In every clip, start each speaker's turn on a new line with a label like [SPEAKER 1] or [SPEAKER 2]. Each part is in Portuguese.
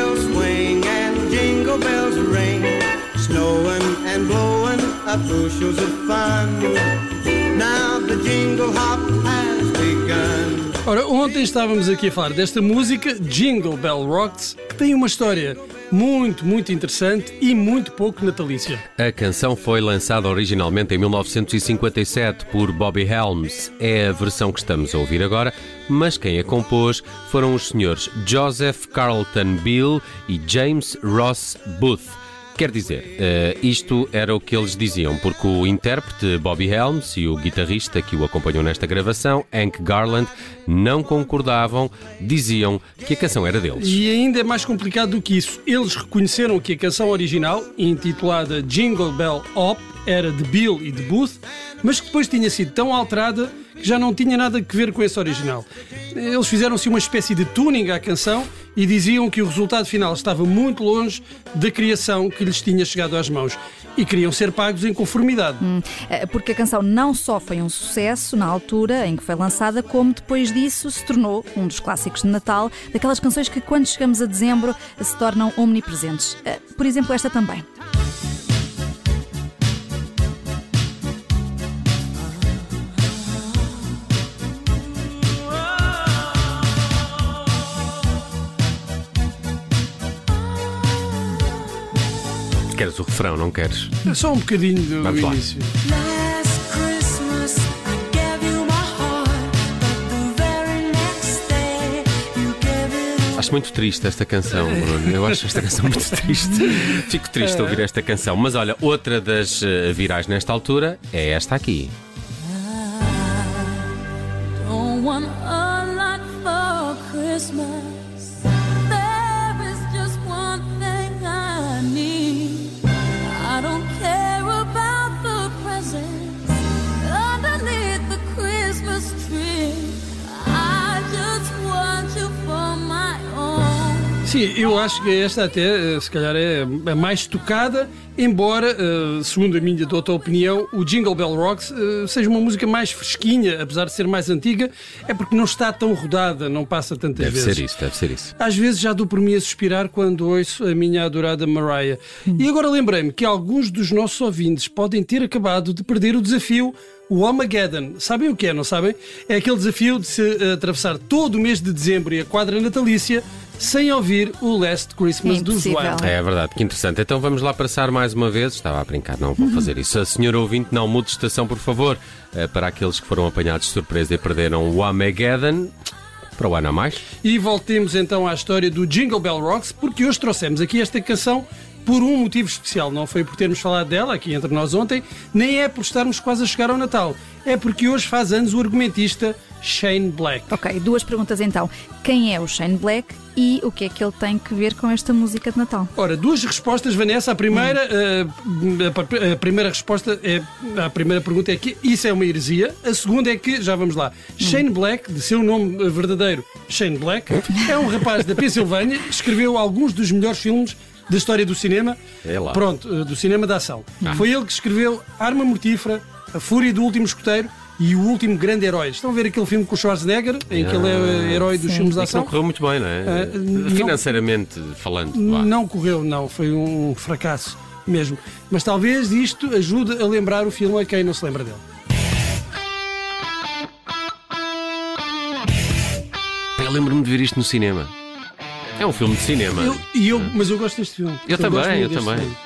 [SPEAKER 1] bells swing and jingle bells ring. Snowing and blowing up bushels of fun. Now the jingle hop.
[SPEAKER 2] Ora, ontem estávamos aqui a falar desta música, Jingle Bell Rocks, que tem uma história muito, muito interessante e muito pouco natalícia.
[SPEAKER 3] A canção foi lançada originalmente em 1957 por Bobby Helms. É a versão que estamos a ouvir agora, mas quem a compôs foram os senhores Joseph Carlton Bill e James Ross Booth. Quer dizer, eh, isto era o que eles diziam, porque o intérprete Bobby Helms e o guitarrista que o acompanhou nesta gravação, Hank Garland, não concordavam, diziam que a canção era deles.
[SPEAKER 2] E ainda é mais complicado do que isso. Eles reconheceram que a canção original, intitulada Jingle Bell Hop, era de Bill e de Booth, mas que depois tinha sido tão alterada que já não tinha nada a ver com esse original. Eles fizeram-se uma espécie de tuning à canção e diziam que o resultado final estava muito longe da criação que lhes tinha chegado às mãos e queriam ser pagos em conformidade.
[SPEAKER 4] Hum, porque a canção não só foi um sucesso na altura em que foi lançada, como depois disso se tornou um dos clássicos de Natal, daquelas canções que quando chegamos a dezembro se tornam omnipresentes. Eh, por exemplo, esta também.
[SPEAKER 3] O refrão, não queres?
[SPEAKER 2] É só um bocadinho do
[SPEAKER 3] Vamos lá.
[SPEAKER 2] início.
[SPEAKER 3] Acho muito triste esta canção, Bruno. Eu acho esta canção muito triste. Fico triste a ouvir esta canção. Mas olha, outra das eh, virais nesta altura é esta aqui.
[SPEAKER 5] Don't want a lot for Christmas.
[SPEAKER 2] Sim, eu acho que esta até, eh, se calhar, é a mais tocada, embora, eh, segundo a minha douta opinião, o Jingle Bell Rocks eh, seja uma música mais fresquinha, apesar de ser mais antiga, é porque não está tão rodada, não passa tantas
[SPEAKER 3] Deve
[SPEAKER 2] vezes.
[SPEAKER 3] ser isso, deve ser isso.
[SPEAKER 2] Às vezes já dou por mim a suspirar quando ouço a minha adorada Mariah. E agora lembrei-me que alguns dos nossos ouvintes podem ter acabado de perder o desafio o Armageddon. Sabem o que é, não sabem? É aquele desafio de se atravessar todo o mês de dezembro e a quadra natalícia sem ouvir o Last Christmas
[SPEAKER 4] É
[SPEAKER 2] do
[SPEAKER 4] impossível.
[SPEAKER 2] João.
[SPEAKER 3] É verdade, que interessante. Então vamos lá passar mais uma vez. Estava a brincar, não vou fazer isso. A senhora ouvinte, não mude de estação, por favor. Eh, Para aqueles que foram apanhados de surpresa e perderam o Armageddon. Para o ano a mais.
[SPEAKER 2] E voltemos então à história do Jingle Bell Rocks, porque hoje trouxemos aqui esta canção por um motivo especial. Não foi por termos falado dela aqui entre nós ontem, nem é por estarmos quase a chegar ao Natal. É porque hoje faz anos o argumentista Shane Black.
[SPEAKER 4] Ok, duas perguntas então. Quem é o Shane Black e o que é que ele tem que ver com esta música de Natal?
[SPEAKER 2] Ora, duas respostas, Vanessa. A primeira, eh, a, a primeira resposta é a primeira pergunta é que isso é uma heresia. A segunda é que, já vamos lá, Shane Black, de seu nome verdadeiro, Shane Black, é um rapaz da Pensilvânia, escreveu alguns dos melhores filmes da história do cinema.
[SPEAKER 3] É lá.
[SPEAKER 2] Pronto, eh, do cinema da ação. Foi ele que escreveu Arma Mortífera, A Fúria do Último Escoteiro e O Último Grande Herói. Estão a ver aquele filme com o Schwarzenegger, em que ele é herói dos
[SPEAKER 4] Sim.
[SPEAKER 2] filmes de
[SPEAKER 3] É que não
[SPEAKER 2] ação?
[SPEAKER 3] correu muito bem, não é?
[SPEAKER 2] Ah, não.
[SPEAKER 3] Financeiramente falando. vá.
[SPEAKER 2] Não correu, não. Foi um fracasso mesmo. Mas talvez isto ajude a lembrar o filme a quem não se lembra dele.
[SPEAKER 3] Eu lembro-me de ver isto no cinema. É um filme de cinema.
[SPEAKER 2] Eu, e eu, mas eu gosto deste filme.
[SPEAKER 3] Eu também,
[SPEAKER 2] gosto muito
[SPEAKER 3] eu também.
[SPEAKER 2] filme.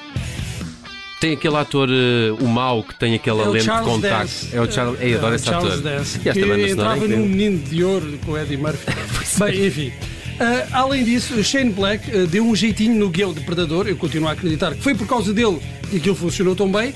[SPEAKER 3] Tem aquele ator, eh, o mau, que tem aquela
[SPEAKER 2] É
[SPEAKER 3] lente de
[SPEAKER 2] Charles
[SPEAKER 3] contacto.
[SPEAKER 2] Dance.
[SPEAKER 3] É o Charles. Ei, adoro
[SPEAKER 2] É,
[SPEAKER 3] esse
[SPEAKER 2] Charles
[SPEAKER 3] ator.
[SPEAKER 2] Dance,
[SPEAKER 3] E esta
[SPEAKER 2] que
[SPEAKER 3] banda sonora é
[SPEAKER 2] entrava num
[SPEAKER 3] incrível.
[SPEAKER 2] Menino de Ouro com o Eddie Murphy. Bem, enfim. Ah, além disso, Shane Black ah, deu um jeitinho no guião de Predador. Eu continuo a acreditar que foi por causa dele que aquilo funcionou tão bem.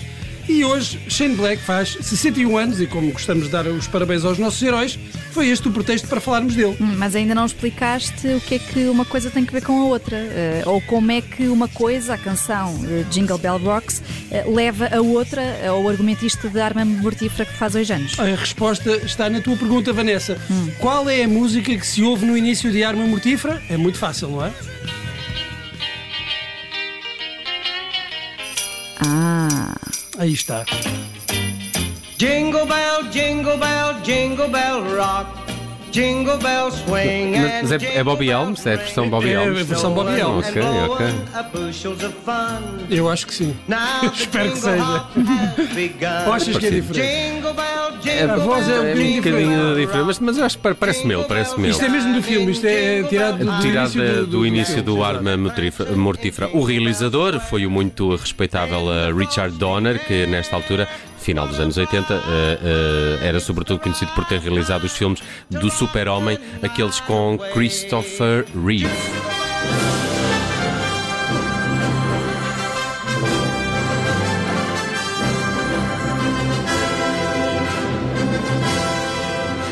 [SPEAKER 2] E hoje, Shane Black faz 61 anos e, como gostamos de dar os parabéns aos nossos heróis, foi este o pretexto para falarmos dele.
[SPEAKER 4] Hum, Mas ainda não explicaste o que é que uma coisa tem que ver com a outra. eh, ou como é que uma coisa, a canção eh, Jingle Bell Rocks, eh, leva a outra ao argumentista de arma mortífera que faz hoje anos.
[SPEAKER 2] A resposta está na tua pergunta, Vanessa. Qual é a música que se ouve no início de Arma Mortífera? É muito fácil, não é?
[SPEAKER 4] Ah,
[SPEAKER 2] Aí está.
[SPEAKER 1] Jingle bell, jingle bell, jingle bell rock. Jingle bells swing and
[SPEAKER 3] Mas é, é Bobby Helms? É a versão Bobby
[SPEAKER 2] É a
[SPEAKER 3] Helms?
[SPEAKER 2] versão Bobby Helms.
[SPEAKER 3] Ok, ok.
[SPEAKER 1] A.
[SPEAKER 2] Eu acho que sim. Espero que seja. Ou achas que é diferente?
[SPEAKER 1] Bell,
[SPEAKER 3] É,
[SPEAKER 1] jingle
[SPEAKER 2] A voz é um
[SPEAKER 1] bell,
[SPEAKER 3] é um
[SPEAKER 2] bocadinho
[SPEAKER 3] diferente, mas, mas eu acho que pa- parece meu, parece meu.
[SPEAKER 2] Isto é mesmo do filme, isto é tirado do, do
[SPEAKER 3] Tirado
[SPEAKER 2] início
[SPEAKER 3] da-
[SPEAKER 2] do,
[SPEAKER 3] do início do. Arma Mortífera-. O realizador foi o muito respeitável uh, Richard Donner, que nesta altura, final dos anos 80, uh, uh, era sobretudo conhecido por ter realizado os filmes do Super-Homem, aqueles com Christopher Reeve.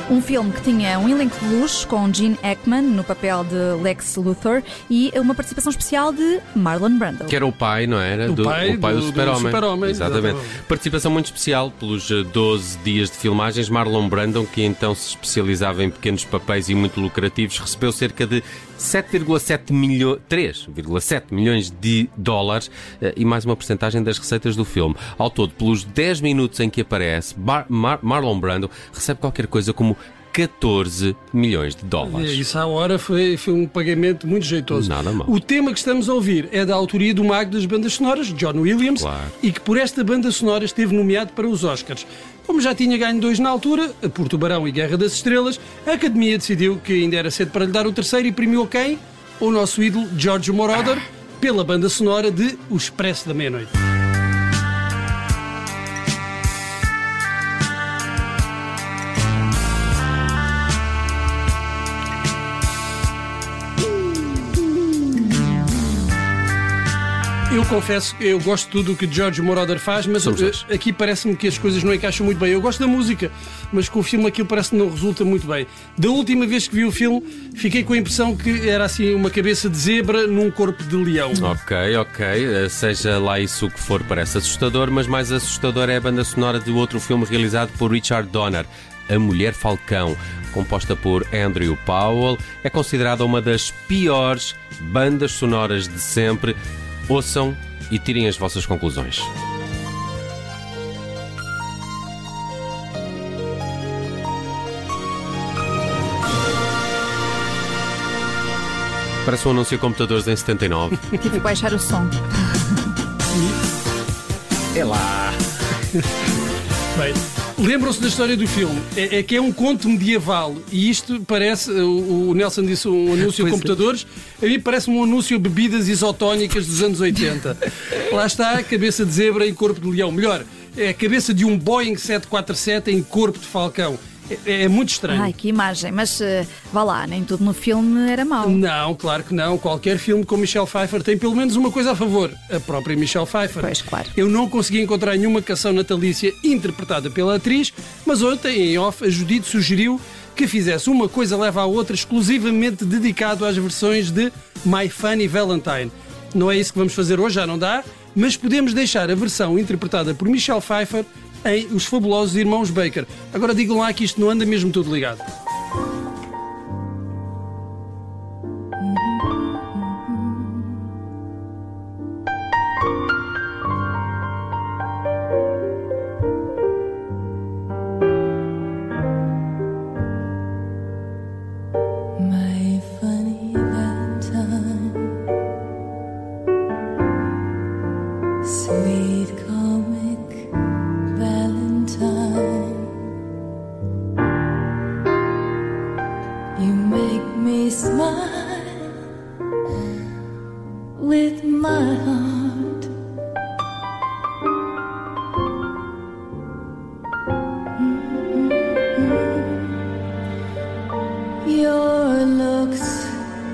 [SPEAKER 4] Um filme que tinha um elenco de luxo com Gene Hackman no papel de Lex Luthor e uma participação especial de Marlon Brando.
[SPEAKER 3] Que era o pai, não era?
[SPEAKER 2] O pai do- do
[SPEAKER 3] Super-Homem.
[SPEAKER 2] Super-Homem,
[SPEAKER 3] exatamente.
[SPEAKER 2] exatamente.
[SPEAKER 3] Participação muito especial pelos eh, 12 dias de filmagens. Marlon Brandon, que então se especializava em pequenos papéis e muito lucrativos, recebeu cerca de 7,7 milhões, 3,7 milhões de dólares eh, e mais uma porcentagem das receitas do filme. Ao todo, pelos 10 minutos em que aparece, Bar- Mar- Marlon Brando recebe qualquer coisa como 14 milhões de dólares.
[SPEAKER 2] Isso à hora foi, foi um pagamento muito jeitoso.
[SPEAKER 3] Nada mal.
[SPEAKER 2] O tema que estamos a ouvir é da autoria do mago das bandas sonoras, John Williams,
[SPEAKER 3] Claro.
[SPEAKER 2] e que por esta banda sonora esteve nomeado para os Oscars. Como já tinha ganho dois na altura, por Tubarão e Guerra das Estrelas, a Academia decidiu que ainda era cedo para lhe dar o terceiro e premiou quem? O nosso ídolo George Moroder, pela banda sonora de O Expresso da Meia-Noite. Eu confesso que eu gosto de tudo o que George Moroder faz, mas eh, aqui parece-me que as coisas não encaixam muito bem. Eu gosto da música, mas com o filme aquilo parece que não resulta muito bem. Da última vez que vi o filme, fiquei com a impressão que era assim uma cabeça de zebra num corpo de leão.
[SPEAKER 3] Ok, ok. Eh, Seja lá isso o que for, parece assustador, mas mais assustador é a banda sonora de outro filme realizado por Richard Donner. A Mulher Falcão, composta por Andrew Powell, é considerada uma das piores bandas sonoras de sempre. Ouçam e tirem as vossas conclusões. Parece um anúncio de computadores em 79.
[SPEAKER 4] Tive que baixar o som.
[SPEAKER 3] É lá!
[SPEAKER 2] Bem, lembram-se da história do filme. É, é que é um conto medieval e isto parece, o, o Nelson disse um anúncio a
[SPEAKER 3] é.
[SPEAKER 2] computadores, a mim parece um anúncio a bebidas isotónicas dos anos 80. Lá está a cabeça de zebra em corpo de leão. Melhor, é a cabeça de um Boeing 747 em corpo de falcão. É, é muito estranho.
[SPEAKER 4] Ai, que imagem. Mas eh, vá lá, nem tudo no filme era mau.
[SPEAKER 2] Não, claro que não. Qualquer filme com Michelle Pfeiffer tem pelo menos uma coisa a favor: a própria Michelle Pfeiffer.
[SPEAKER 4] Pois, claro.
[SPEAKER 2] Eu não consegui encontrar nenhuma canção natalícia interpretada pela atriz, mas ontem, em off, a Judite sugeriu que fizesse uma coisa leva à outra exclusivamente dedicado às versões de My Funny Valentine. Não é isso que vamos fazer hoje, já não dá, mas podemos deixar a versão interpretada por Michelle Pfeiffer em Os Fabulosos Irmãos Baker. Agora digam lá que isto não anda mesmo tudo ligado.
[SPEAKER 5] With my heart. Mm-hmm. Your looks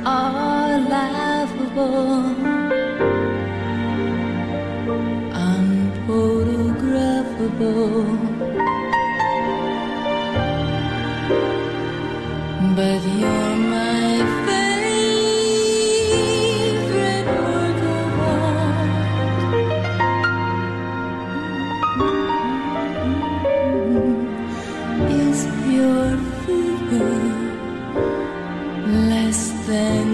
[SPEAKER 5] are laughable, unphotographable. Your figure less than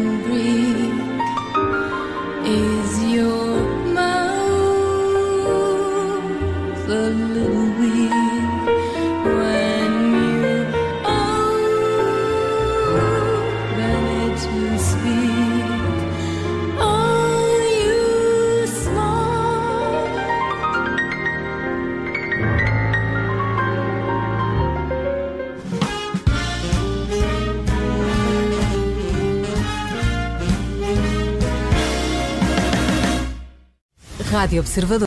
[SPEAKER 6] Rádio Observador.